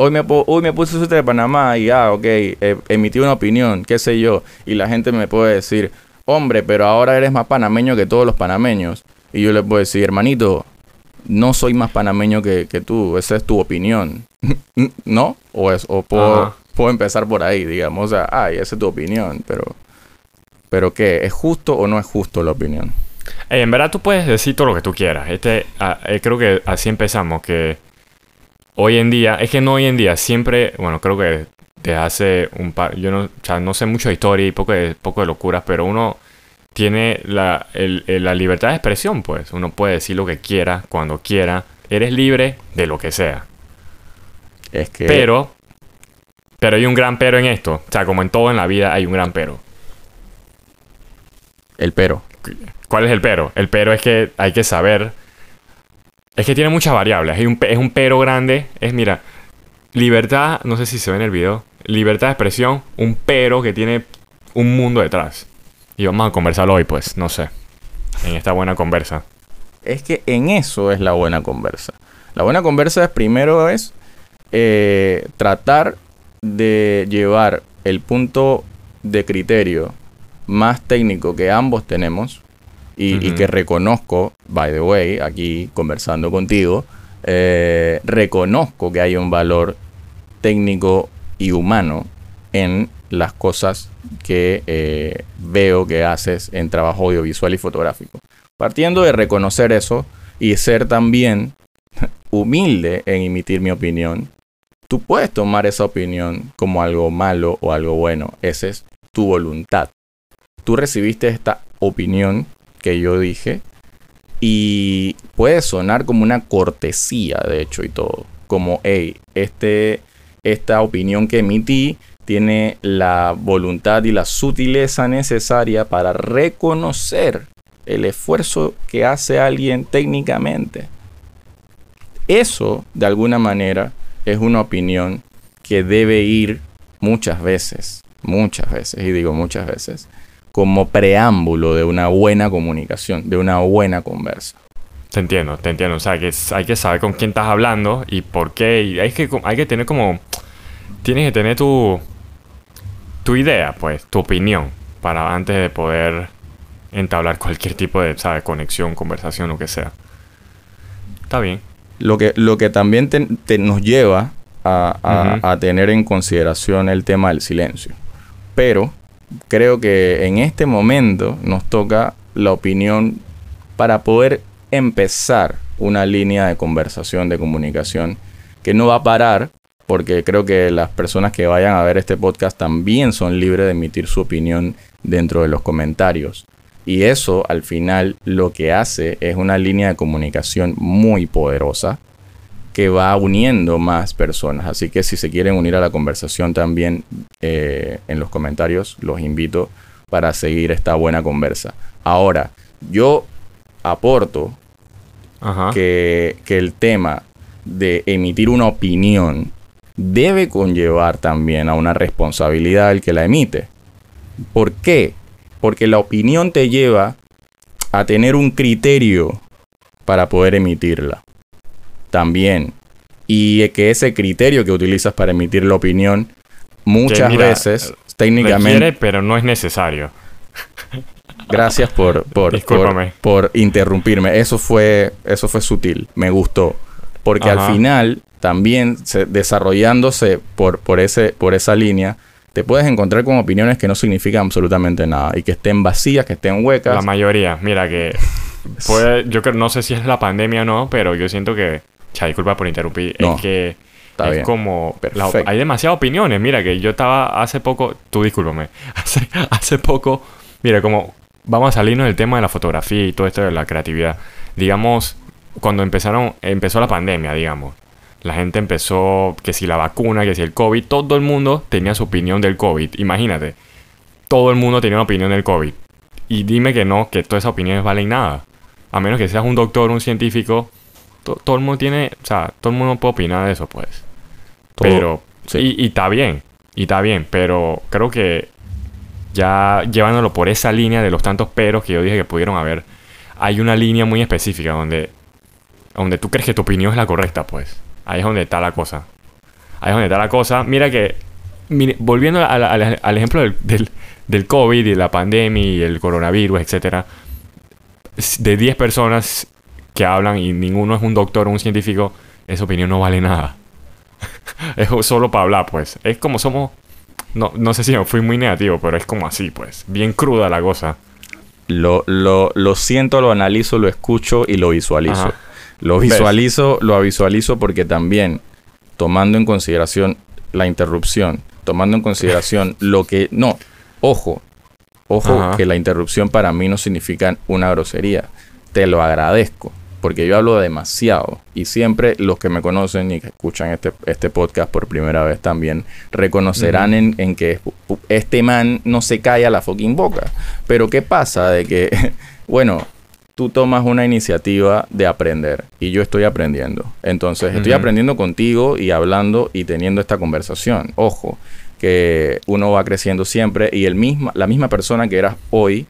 hoy me, po- hoy me puse suéter de Panamá y, ah, ok, eh, emití una opinión, qué sé yo. Y la gente me puede decir, hombre, pero ahora eres más panameño que todos los panameños. Y yo le puedo decir, hermanito, no soy más panameño que, que tú, esa es tu opinión. ¿No? O, es, o puedo, empezar por ahí, digamos. O sea, ay, esa es tu opinión, pero... ¿Pero qué? ¿Es justo o no es justo la opinión? Ey, en verdad tú puedes decir todo lo que tú quieras. Este, ah, eh, creo que así empezamos, que hoy en día, es que no hoy en día, siempre, bueno, creo que desde hace un par, yo no, o sea, no sé mucho de historia y poco de, poco de locuras, pero uno tiene la, el- el- la libertad de expresión, pues. Uno puede decir lo que quiera, cuando quiera. Eres libre de lo que sea. Es que... Pero, pero hay un gran pero en esto. O sea, como en todo en la vida hay un gran pero. El pero. ¿Cuál es el pero? El pero es que hay que saber. Es que tiene muchas variables. Es un pero grande. Es, mira, libertad, no sé si se ve en el video. Libertad de expresión, un pero que tiene un mundo detrás. Y vamos a conversarlo hoy, pues, no sé. En esta buena conversa. Es que en eso es la buena conversa. La buena conversa es primero es eh, tratar de llevar el punto de criterio más técnico que ambos tenemos y, que reconozco, by the way, aquí conversando contigo, eh, reconozco que hay un valor técnico y humano en las cosas que eh, veo que haces en trabajo audiovisual y fotográfico. Partiendo de reconocer eso y ser también humilde en emitir mi opinión, tú puedes tomar esa opinión como algo malo o algo bueno. Esa es tu voluntad. Tú recibiste esta opinión que yo dije y puede sonar como una cortesía, de hecho, y todo. Como, hey, este, esta opinión que emití tiene la voluntad y la sutileza necesaria para reconocer el esfuerzo que hace alguien técnicamente. Eso, de alguna manera, es una opinión que debe ir muchas veces, muchas veces, y digo muchas veces, como preámbulo de una buena comunicación, de una buena conversa. Te entiendo, te entiendo. O sea, que hay que saber con quién estás hablando y por qué. Y hay que, hay que tener como. Tienes que tener tu. Tu idea, pues, tu opinión. Para antes de poder entablar cualquier tipo de, ¿sabes? Conexión, conversación, lo que sea. Está bien. Lo que, lo que también te- te nos lleva a, a tener en consideración el tema del silencio. Pero creo que en este momento nos toca la opinión para poder empezar una línea de conversación, de comunicación, que no va a parar, porque creo que las personas que vayan a ver este podcast también son libres de emitir su opinión dentro de los comentarios. Y eso al final lo que hace es una línea de comunicación muy poderosa que va uniendo más personas. Así que si se quieren unir a la conversación también eh, en los comentarios, los invito para seguir esta buena conversa. Ahora, yo aporto Ajá. que, que el tema de emitir una opinión debe conllevar también a una responsabilidad del que la emite. ¿Por qué? Porque la opinión te lleva a tener un criterio para poder emitirla. También. Y que ese criterio que utilizas para emitir la opinión muchas mira, veces técnicamente Requiere, pero no es necesario. Gracias por, por, por, por interrumpirme. Eso fue, eso fue sutil. Me gustó. Porque Ajá. al final, también se- desarrollándose por, por, ese, por esa línea, te puedes encontrar con opiniones que no significan absolutamente nada. Y que estén vacías, que estén huecas. La mayoría, mira que puede, yo creo, no sé si es la pandemia o no, pero yo siento que, cha, disculpa por interrumpir, No, es que está es bien. como, la- hay demasiadas opiniones, mira que yo estaba hace poco, tú discúlpame, hace, hace poco, mira como, vamos a salirnos del tema de la fotografía y todo esto de la creatividad, digamos, cuando empezaron, empezó la pandemia, digamos, la gente empezó, que si la vacuna, que si el COVID, todo el mundo tenía su opinión del COVID, imagínate, todo el mundo tenía una opinión del COVID. Y dime que no, que todas esas opiniones valen nada. A menos que seas un doctor, un científico, to- todo el mundo tiene, o sea, todo el mundo puede opinar de eso, pues. Todo- pero, sí. y, está bien, y está bien, pero creo que ya llevándolo por esa línea de los tantos peros que yo dije que pudieron haber, hay una línea muy específica donde, donde tú crees que tu opinión es la correcta, pues. Ahí es donde está la cosa. Ahí es donde está la cosa. Mira que, mire, volviendo al, ejemplo del, del, del COVID y la pandemia y el coronavirus, etcétera, de 10 personas que hablan y ninguno es un doctor o un científico, esa opinión no vale nada. es solo para hablar, pues. Es como somos... No, no sé si me fui muy negativo, pero es como así, pues. Bien cruda la cosa. Lo, lo, lo siento, lo analizo, lo escucho y lo visualizo. Ajá. Lo ¿Ves? visualizo, lo visualizo porque también, tomando en consideración la interrupción, tomando en consideración lo que... No, ojo, ojo Ajá. que la interrupción para mí no significa una grosería. Te lo agradezco, porque yo hablo demasiado y siempre los que me conocen y que escuchan este, este podcast por primera vez también reconocerán en, en que este man no se calla la fucking boca. Pero ¿qué pasa? De que, bueno, tú tomas una iniciativa de aprender y yo estoy aprendiendo. Entonces, estoy aprendiendo contigo y hablando y teniendo esta conversación. Ojo, que uno va creciendo siempre y el misma, la misma persona que eras hoy,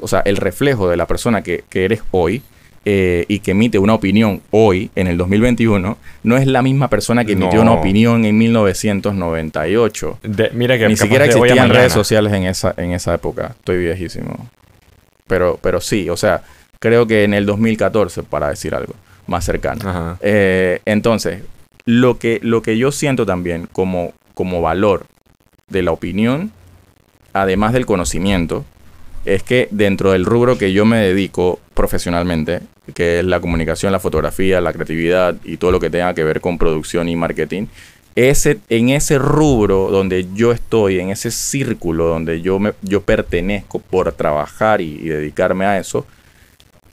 o sea, el reflejo de la persona que, que eres hoy eh, y que emite una opinión hoy, en el 2021, no es la misma persona que emitió No. una opinión en 1998. De- mira que Ni siquiera existían redes sociales en esa, en esa época. Estoy viejísimo. Pero, pero sí, o sea, creo que en el 2014, para decir algo más cercano. Eh, entonces, lo que, lo que yo siento también como, como valor de la opinión, además del conocimiento, es que dentro del rubro que yo me dedico profesionalmente, que es la comunicación, la fotografía, la creatividad y todo lo que tenga que ver con producción y marketing, ese, en ese rubro donde yo estoy, en ese círculo donde yo, me, yo pertenezco por trabajar y, y dedicarme a eso,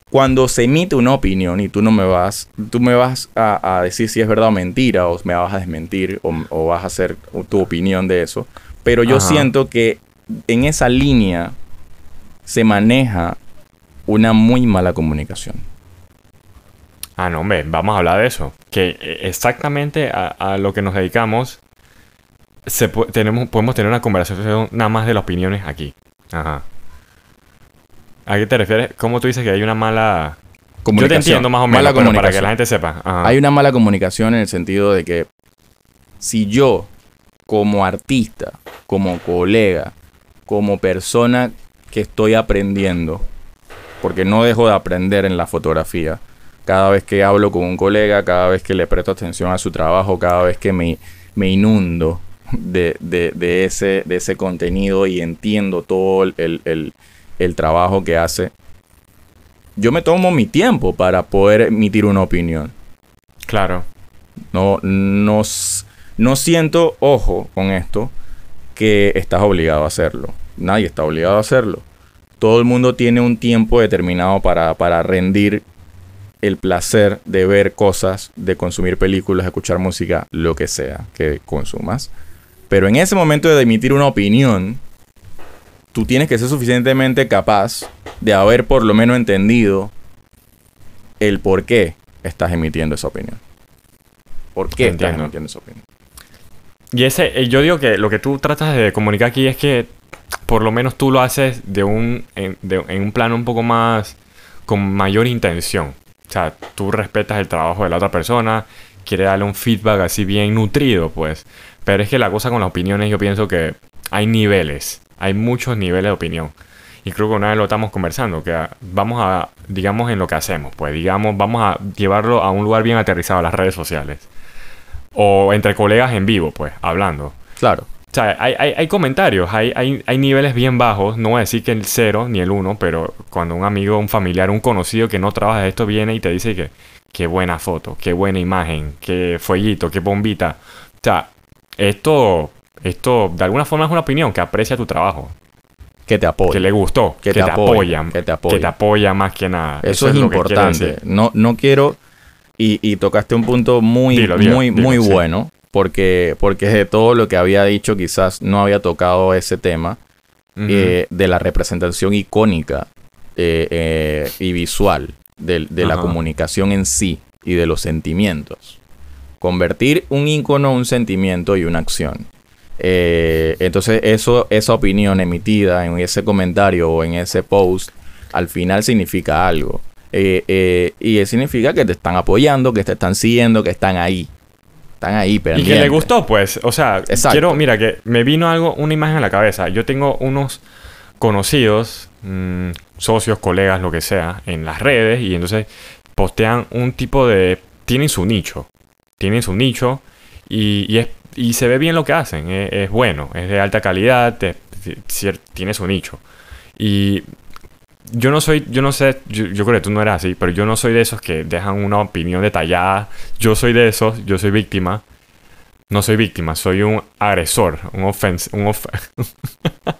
cuando se emite una opinión y tú no me vas, tú me vas a, a decir si es verdad o mentira, o me vas a desmentir, o, o vas a hacer tu opinión de eso, pero yo Ajá. siento que en esa línea se maneja una muy mala comunicación. Ah, no, hombre, vamos a hablar de eso. Que eh, exactamente a, a lo que nos dedicamos, se tenemos, podemos tener una conversación nada más de las opiniones aquí. Ajá. ¿A qué te refieres? ¿Cómo tú dices que hay una mala... Yo te Comunicación. entiendo más o menos, Mala pero para que comunicación. la gente sepa. Ajá. Hay una mala comunicación en el sentido de que si yo, como artista, como colega, como persona que estoy aprendiendo, porque no dejo de aprender en la fotografía, cada vez que hablo con un colega, cada vez que le presto atención a su trabajo, cada vez que me, me inundo de, de- de ese, de ese contenido y entiendo todo el, el- el- trabajo que hace, yo me tomo mi tiempo para poder emitir una opinión. Claro. No, no, no siento, ojo con esto, que estás obligado a hacerlo. Nadie está obligado a hacerlo. Todo el mundo tiene un tiempo determinado para, para rendir el placer de ver cosas, de consumir películas, escuchar música, lo que sea que consumas. Pero en ese momento de emitir una opinión, tú tienes que ser suficientemente capaz de haber por lo menos entendido el por qué estás emitiendo esa opinión. ¿Por qué estás Entiendo. emitiendo esa opinión? Y ese, eh, yo digo que lo que tú tratas de comunicar aquí es que por lo menos tú lo haces de un, en, de- en un plano un poco más, con mayor intención. O sea, tú respetas el trabajo de la otra persona, quieres darle un feedback así bien nutrido, pues. Pero es que la cosa con las opiniones, yo pienso que hay niveles, hay muchos niveles de opinión. Y creo que una vez lo estamos conversando, que vamos a, digamos, en lo que hacemos, pues, digamos, vamos a llevarlo a un lugar bien aterrizado, a las redes sociales. O entre colegas en vivo, pues, hablando. Claro. O sea, hay, hay, hay comentarios, hay, hay, hay niveles bien bajos, no voy a decir que el cero ni el uno, pero cuando un amigo, un familiar, un conocido que no trabaja de esto viene y te dice que qué buena foto, qué buena imagen, qué fueguito, qué bombita. O sea, esto, esto de alguna forma es una opinión que aprecia tu trabajo, Que te apoye. que le gustó, Que que, te te, apoya, apoya, que te apoya. que te apoya más que nada. Eso, es, lo que quiere importante. No, no quiero. Y, y tocaste un punto muy, Dilo, dilo, muy, dilo, muy sí. Porque, porque de todo lo que había dicho, quizás no había tocado ese tema eh, de la representación icónica eh, eh, y visual de, la comunicación en sí y de los sentimientos. Convertir un icono un sentimiento y una acción. Entonces, eso, esa opinión emitida en ese comentario o en ese post, al final significa algo. Y significa que te están apoyando, que te están siguiendo, que están ahí. Están ahí, pero Y que le gustó, pues. O sea, Exacto. quiero, mira, que me vino algo, una imagen a la cabeza. Yo tengo unos conocidos, mm, socios, colegas, lo que sea, en las redes y entonces postean un tipo de... Tienen su nicho. Tienen su nicho y, y es, y se ve bien lo que hacen. Es, es bueno, es de alta calidad, te- tiene su nicho. Y yo no soy, yo no sé, yo, yo creo que tú no eres así, pero yo no soy de esos que dejan una opinión detallada. Yo soy de esos, yo soy víctima. No soy víctima, soy un agresor, un ofens... Un of- o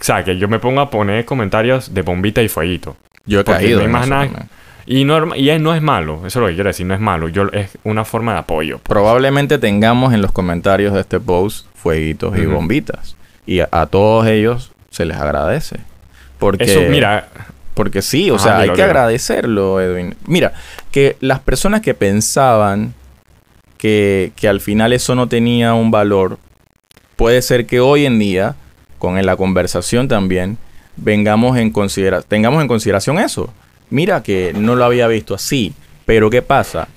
sea, que yo me pongo a poner comentarios de bombita y fueguito. Yo he caído. no hay más nada. Y, norma- y no es malo, eso es lo que quiero decir, no es malo. Yo, es una forma de apoyo. Probablemente tengamos en los comentarios de este post fueguitos y bombitas. Y a, a todos ellos se les agradece. Porque, Eso, mira, porque sí, o Ajá, sea, hay que agradecerlo, Edwin. Mira, que las personas que pensaban que, que al final eso no tenía un valor, puede ser que hoy en día, con la conversación también, vengamos en considera tengamos en consideración eso. Mira que no lo había visto así, pero ¿qué pasa?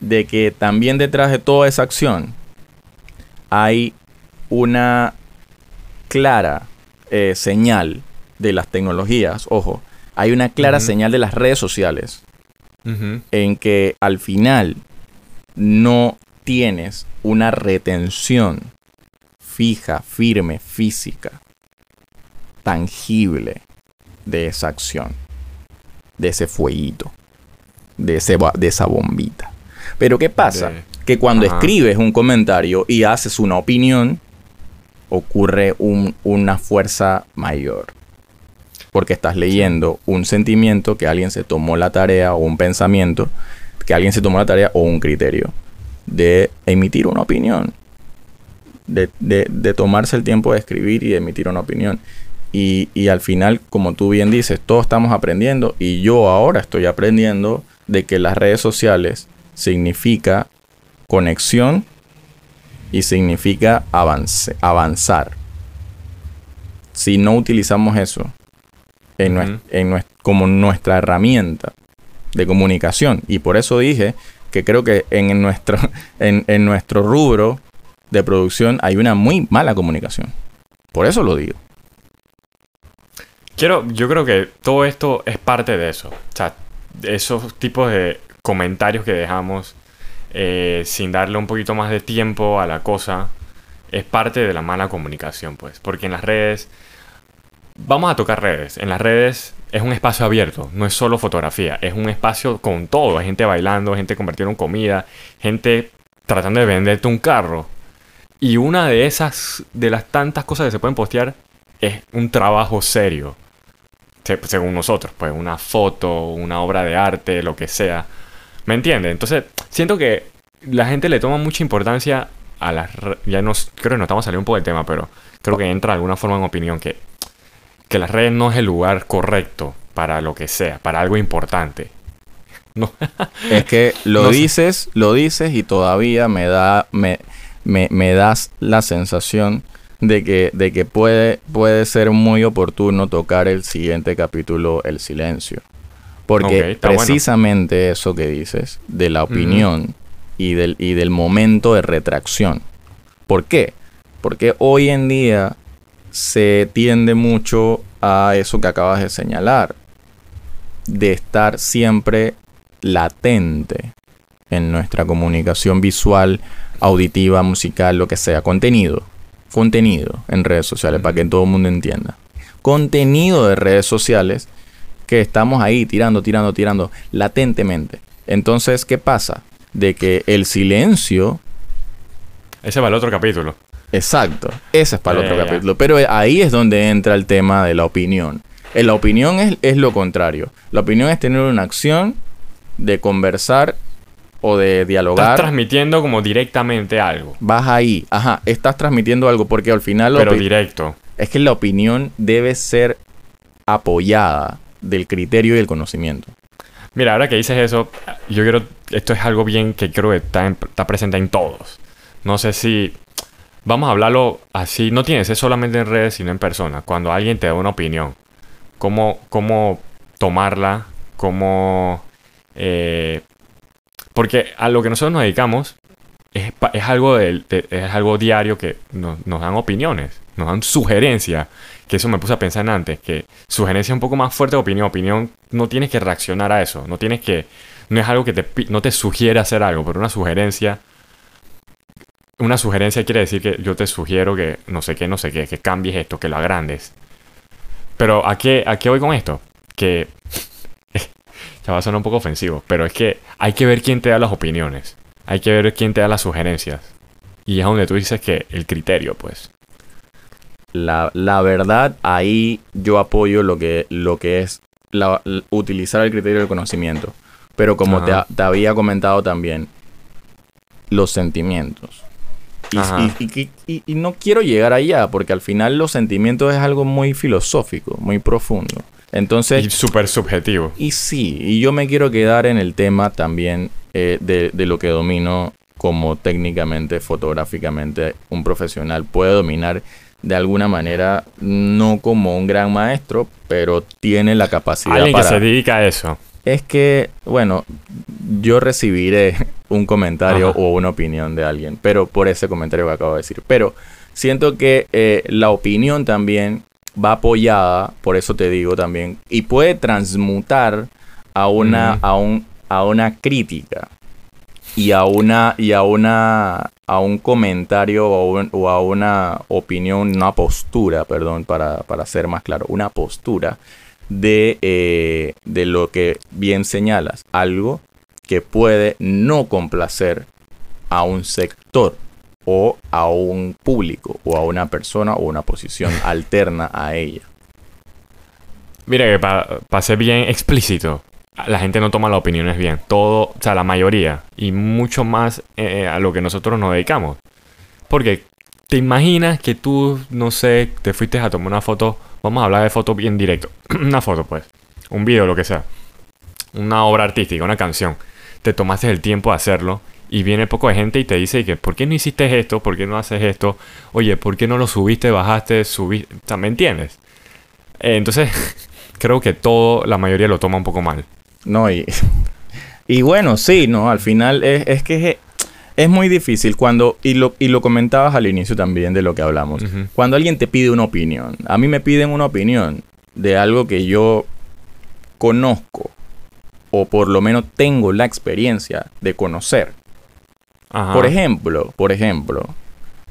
De que también detrás de toda esa acción hay una clara eh, señal de las tecnologías, ojo, hay una clara señal de las redes sociales en que al final no tienes una retención fija, firme, física, tangible de esa acción, de ese fueguito, de, ese, de esa bombita. Pero ¿qué pasa? De- Que cuando Ajá. escribes un comentario y haces una opinión, ocurre un- una fuerza mayor. Porque estás leyendo un sentimiento que alguien se tomó la tarea o un pensamiento, que alguien se tomó la tarea o un criterio de emitir una opinión. De, de- tomarse el tiempo de escribir y de emitir una opinión. Y, y al final, como tú bien dices, todos estamos aprendiendo y yo ahora estoy aprendiendo de que las redes sociales significa conexión y significa avance- avanzar. Si no utilizamos eso en Ujú. en como nuestra herramienta de comunicación, y por eso dije que creo que en nuestro, en, en nuestro rubro de producción hay una muy mala comunicación. Por eso lo digo. Quiero, yo creo que todo esto es parte de eso. O sea, esos tipos de comentarios que dejamos eh, sin darle un poquito más de tiempo a la cosa es parte de la mala comunicación, pues. Porque en las redes, vamos a tocar redes. En las redes es un espacio abierto, no es solo fotografía, es un espacio con todo. Hay gente bailando, gente compartiendo comida, gente tratando de venderte un carro. Y una de esas, de las tantas cosas que se pueden postear, es un trabajo serio. Se- Según nosotros, pues una foto, una obra de arte, lo que sea. ¿Me entiendes? Entonces, siento que la gente le toma mucha importancia a las... Ya nos, creo que nos estamos saliendo un poco del tema, pero creo que entra de alguna forma en opinión que, que las redes no es el lugar correcto para lo que sea, para algo importante. No. Es que lo No sé. dices, lo dices y todavía me da, me, me, me das la sensación de que, de que puede, puede ser muy oportuno tocar el siguiente capítulo, el silencio. Porque bueno. precisamente eso que dices, de la opinión y, del, y del momento de retracción. ¿Por qué? Porque hoy en día se tiende mucho a eso que acabas de señalar, de estar siempre latente en nuestra comunicación visual, auditiva, musical, lo que sea, contenido, contenido en redes sociales, para que todo el mundo entienda. Contenido de redes sociales que estamos ahí tirando, tirando, tirando, latentemente. Entonces, ¿qué pasa? De que el silencio Ese va el otro capítulo. Exacto, ese es para el Eh, otro capítulo. Pero ahí es donde entra el tema de la opinión. Eh, La opinión es, es lo contrario. La opinión es tener una acción de conversar o de Estás dialogar. transmitiendo como directamente algo. Vas ahí, ajá, estás transmitiendo algo porque al final Pero directo. es que la opinión debe ser apoyada del criterio y el conocimiento. Mira, ahora que dices eso, yo quiero. Esto es algo bien que creo que está, en- está presente en todos. No sé si. Vamos a hablarlo así. No tiene que ser solamente en redes, sino en persona. Cuando alguien te da una opinión, cómo, cómo tomarla, cómo. eh, porque a lo que nosotros nos dedicamos es, es algo, de- es algo diario que nos, nos dan opiniones, nos dan sugerencias. Que eso me puse a pensar en antes, que sugerencia es un poco más fuerte de opinión. Opinión no tienes que reaccionar a eso, no tienes que... No es algo que te, no te sugiere hacer algo, pero una sugerencia... Una sugerencia quiere decir que yo te sugiero que no sé qué, no sé qué, que cambies esto, que lo agrandes. Pero ¿a qué, a qué voy con esto? Que... ya va a sonar un poco ofensivo, pero es que hay que ver quién te da las opiniones. Hay que ver quién te da las sugerencias. Y es donde tú dices que el criterio, pues. La, la verdad, ahí yo apoyo lo que, lo que es la- utilizar el criterio del conocimiento. Pero como te había comentado también, los sentimientos. Y, y- y- y- y- y no quiero llegar allá, porque al final los sentimientos es algo muy filosófico, muy profundo. Entonces, Y súper subjetivo. y sí, y yo me quiero quedar en el tema también eh, de, de lo que domino como técnicamente, fotográficamente, un profesional puede dominar de alguna manera, no como un gran maestro, pero tiene la capacidad Alguien para... que se dedica a eso. Es que, bueno, yo recibiré un comentario Ajá. o una opinión de alguien, pero por ese comentario que acabo de decir. Pero siento que eh, la opinión también va apoyada, por eso te digo también, y puede transmutar a una, a un, a una crítica y a una, y a una, a un comentario o, un- o a una opinión, una postura, perdón, para, para ser más claro, una postura de, eh, de lo que bien señalas, algo que puede no complacer a un sector o a un público o a una persona o una posición alterna a ella. Mira que para ser bien explícito, la gente no toma las opiniones bien. Todo, o sea, la mayoría. Y mucho más eh, a lo que nosotros nos dedicamos. Porque te imaginas que tú, no sé, te fuiste a tomar una foto. Vamos a hablar de foto bien directo. una foto, pues. Un video, lo que sea. Una obra artística, una canción. Te tomaste el tiempo de hacerlo. Y viene poco de gente y te dice que, ¿por qué no hiciste esto? ¿Por qué no haces esto? Oye, ¿por qué no lo subiste, bajaste, subiste? ¿me entiendes? Eh, entonces, creo que todo, la mayoría lo toma un poco mal. No, y, y bueno, sí, no, al final es, es que es, muy difícil cuando, y lo, y lo comentabas al inicio también de lo que hablamos, cuando alguien te pide una opinión, a mí me piden una opinión de algo que yo conozco, o por lo menos tengo la experiencia de conocer. Ajá. Por ejemplo, por ejemplo,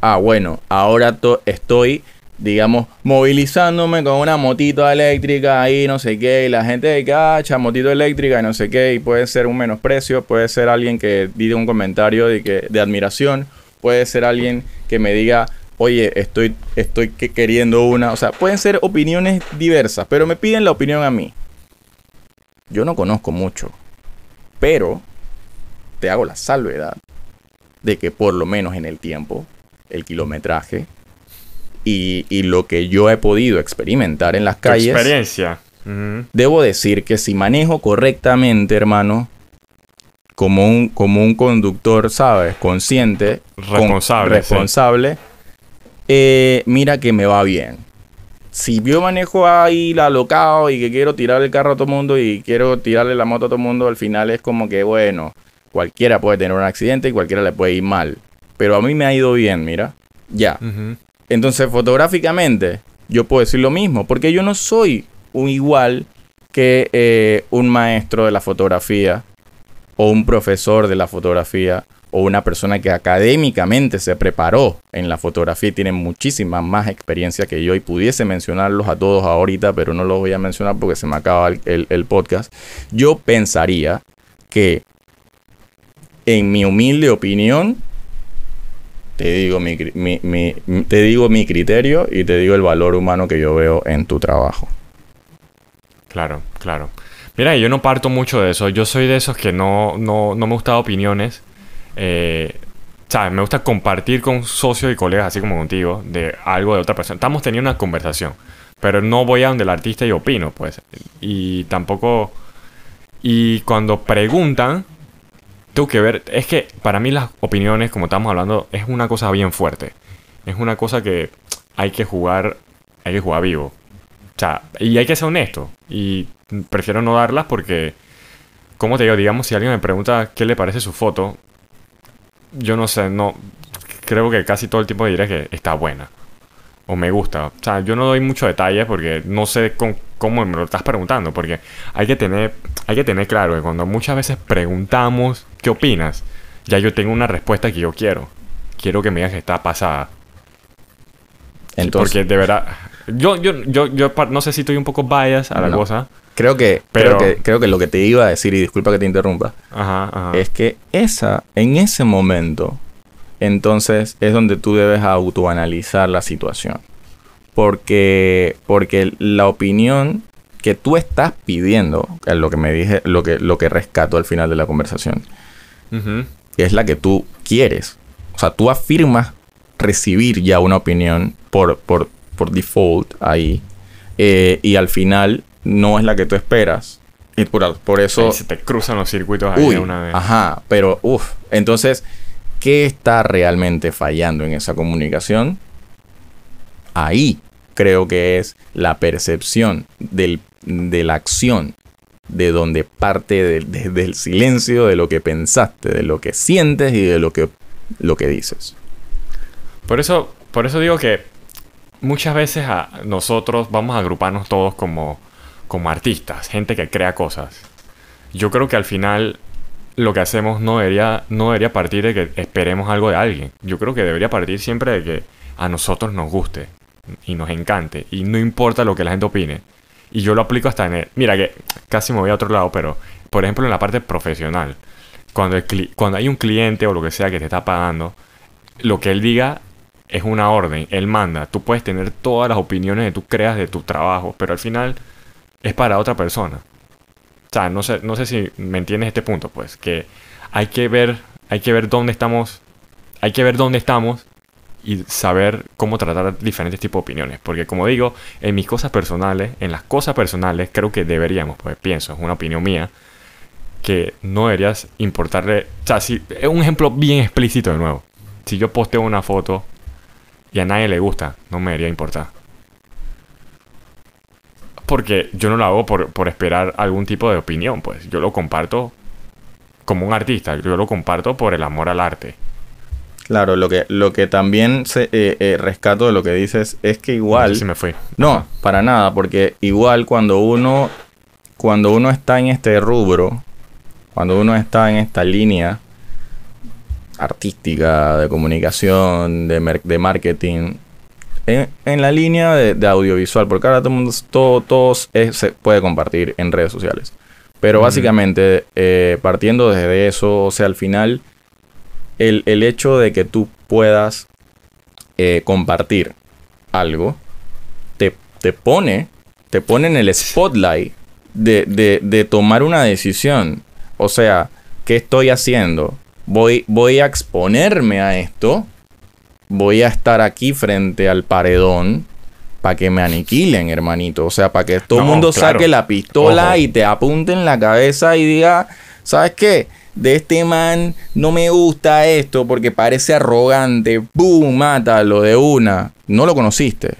ah, bueno, ahora to- estoy, digamos, movilizándome con una motito eléctrica ahí, no sé qué, y la gente de cacha, motito eléctrica y no sé qué, y puede ser un menosprecio, puede ser alguien que diga un comentario de, que, de admiración, puede ser alguien que me diga, oye, estoy, estoy que- queriendo una, o sea, pueden ser opiniones diversas, pero me piden la opinión a mí. Yo no conozco mucho, pero te hago la salvedad de que por lo menos en el tiempo, el kilometraje y, y lo que yo he podido experimentar en las calles, experiencia. Debo decir que si manejo correctamente, hermano, como un, como un conductor, ¿sabes? Consciente, con- Responsable, sí. responsable, eh, mira que me va bien. Si yo manejo ahí la alocado y que quiero tirar el carro a todo mundo y quiero tirarle la moto a todo mundo, al final es como que, bueno, cualquiera puede tener un accidente y cualquiera le puede ir mal. Pero a mí me ha ido bien, mira. Ya. Ujú. Entonces, fotográficamente, yo puedo decir lo mismo, porque yo no soy un igual que eh, un maestro de la fotografía, o un profesor de la fotografía, o una persona que académicamente se preparó en la fotografía y tiene muchísima más experiencia que yo, y pudiese mencionarlos a todos ahorita, pero no los voy a mencionar porque se me acaba el, el- el podcast. Yo pensaría que, en mi humilde opinión, te digo mi, mi- mi- te digo mi criterio y te digo el valor humano que yo veo en tu trabajo. Claro, claro. Mira, yo no parto mucho de eso. Yo soy de esos que no, no, no me gusta opiniones. Eh, ¿Sabes? Me gusta compartir con socios y colegas, así como contigo, de algo de otra persona. Estamos teniendo una conversación, pero no voy a donde el artista y opino, pues. Y tampoco... Y cuando preguntan, tengo que ver... Es que para mí las opiniones, como estamos hablando, es una cosa bien fuerte. Es una cosa que hay que jugar, hay que jugar vivo. O sea, y hay que ser honesto. Y prefiero no darlas porque, como te digo, digamos, si alguien me pregunta qué le parece su foto, yo no sé, no, creo que casi todo el tiempo diré que está buena. O me gusta. O sea, yo no doy mucho detalle porque no sé con, cómo me lo estás preguntando. Porque hay que tener, hay que tener claro que cuando muchas veces preguntamos qué opinas, ya yo tengo una respuesta que yo quiero. Quiero que me digas que está pasada. Entonces, porque de verdad, yo, yo, yo, yo no sé si estoy un poco bias a la No. cosa. creo que, Pero- creo que creo que lo que te iba a decir, y disculpa que te interrumpa, Ajá, ajá. es que esa, en ese momento, entonces es donde tú debes autoanalizar la situación. Porque, porque la opinión que tú estás pidiendo, que es lo que me dije, lo que, lo que rescato al final de la conversación, es la que tú quieres. O sea, tú afirmas recibir ya una opinión por, por, por default ahí. eh, y al final no es la que tú esperas. Y por, por eso... Ahí se te cruzan los circuitos ahí Uy, de una vez. ajá, pero uff. Entonces, ¿qué está realmente fallando en esa comunicación? Ahí creo que es la percepción de la acción, de donde parte del- de- del silencio, de lo que pensaste, de lo que sientes y de lo que, lo que dices. Por eso, por eso digo que muchas veces a nosotros vamos a agruparnos todos como, como artistas, gente que crea cosas. Yo creo que al final lo que hacemos no debería, no debería partir de que esperemos algo de alguien. Yo creo que debería partir siempre de que a nosotros nos guste y nos encante. Y no importa lo que la gente opine. Y yo lo aplico hasta en el... Mira que casi me voy a otro lado, pero por ejemplo en la parte profesional. Cuando, cuando hay un cliente o lo que sea que te está pagando, lo que él diga es una orden, él manda. Tú puedes tener todas las opiniones que tú creas de tu trabajo, pero al final es para otra persona. O sea, no sé, no sé si me entiendes este punto, pues, que hay que ver, hay que ver dónde estamos, hay que ver dónde estamos y saber cómo tratar diferentes tipos de opiniones. Porque como digo, en mis cosas personales, en las cosas personales, creo que deberíamos, pues pienso, es una opinión mía, que no deberías importarle. O sea, si, es un ejemplo bien explícito de nuevo. Si yo posteo una foto y a nadie le gusta, no me debería importar. Porque yo no lo hago por, por esperar algún tipo de opinión, pues. Yo lo comparto como un artista, yo lo comparto por el amor al arte. Claro, lo que, lo que también se, eh, eh, rescato de lo que dices es que No igual... sé si me fui. No, Ajá. para nada, porque igual cuando uno cuando uno está en este rubro, cuando uno está en esta línea artística, de comunicación, de, de marketing, en, en la línea de, de audiovisual, porque ahora todo mundo, todo, todo es- se puede compartir en redes sociales. Pero básicamente, eh, partiendo desde eso, o sea, al final, el, el hecho de que tú puedas eh, compartir algo, te, te pone, te pone en el spotlight de, de- de tomar una decisión. O sea, ¿qué estoy haciendo? Voy, voy a exponerme a esto. Voy a estar aquí frente al paredón para que me aniquilen, hermanito. O sea, para que todo el No, mundo claro. saque la pistola Ojo. y te apunte en la cabeza y diga, ¿sabes qué? De este man no me gusta esto porque parece arrogante. ¡Bum! Mátalo de una. No lo conociste.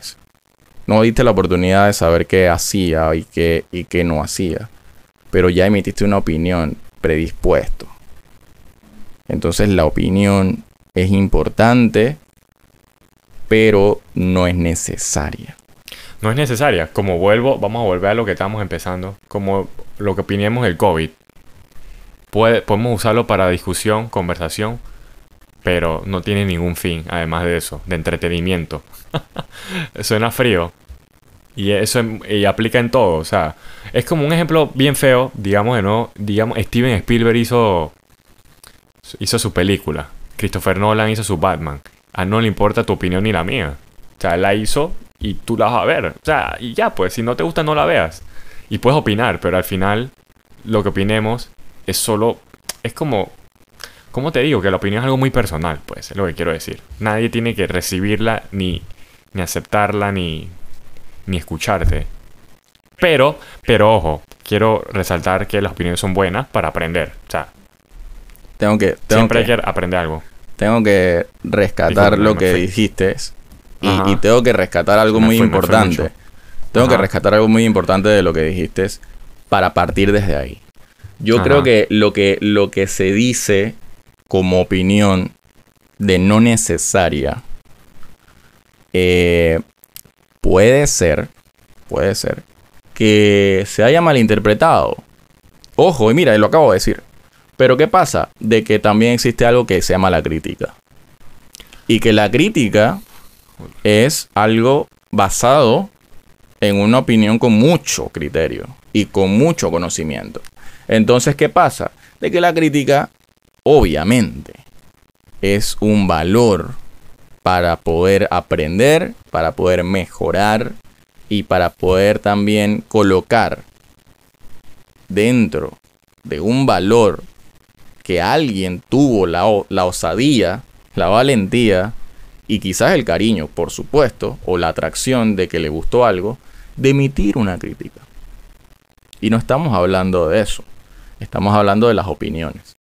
No diste la oportunidad de saber qué hacía y qué, y qué no hacía. Pero ya emitiste una opinión predispuesto. Entonces la opinión es importante, pero no es necesaria. No es necesaria. Como vuelvo, vamos a volver a lo que estábamos empezando. Como lo que opinemos del COVID. Puede, podemos usarlo para discusión, conversación, pero no tiene ningún fin, además de eso, de entretenimiento. Suena frío. Y eso em- y aplica en todo. O sea, es como un ejemplo bien feo, digamos de nuevo, digamos, Steven Spielberg hizo, hizo su película. Christopher Nolan hizo su Batman. A no le importa tu opinión ni la mía. O sea, la hizo y tú la vas a ver. O sea, y ya, pues, si no te gusta, no la veas. Y puedes opinar, pero al final, lo que opinemos es solo. Es como. ¿Cómo te digo? Que la opinión es algo muy personal, pues, es lo que quiero decir. Nadie tiene que recibirla, ni, ni aceptarla, ni, ni escucharte. Pero, pero ojo, quiero resaltar que las opiniones son buenas para aprender. O sea, Tengo que, tengo siempre que, hay que aprender algo. tengo que rescatar lo que fui. dijiste. Y, tengo que rescatar algo Me muy fui, importante. Tengo que rescatar algo muy importante de lo que dijiste para partir desde ahí. Yo Ajá. creo que lo, que lo que se dice como opinión de no necesaria, eh, puede ser, puede ser, que se haya malinterpretado. Ojo, y mira, lo acabo de decir. Pero ¿qué pasa? De que también existe algo que se llama la crítica. Y que la crítica es algo basado en una opinión con mucho criterio y con mucho conocimiento. Entonces, ¿qué pasa? De que la crítica, obviamente, es un valor para poder aprender, para poder mejorar y para poder también colocar dentro de un valor que alguien tuvo la, osadía, la valentía y quizás el cariño, por supuesto, o la atracción de que le gustó algo, de emitir una crítica. Y no estamos hablando de eso, estamos hablando de las opiniones.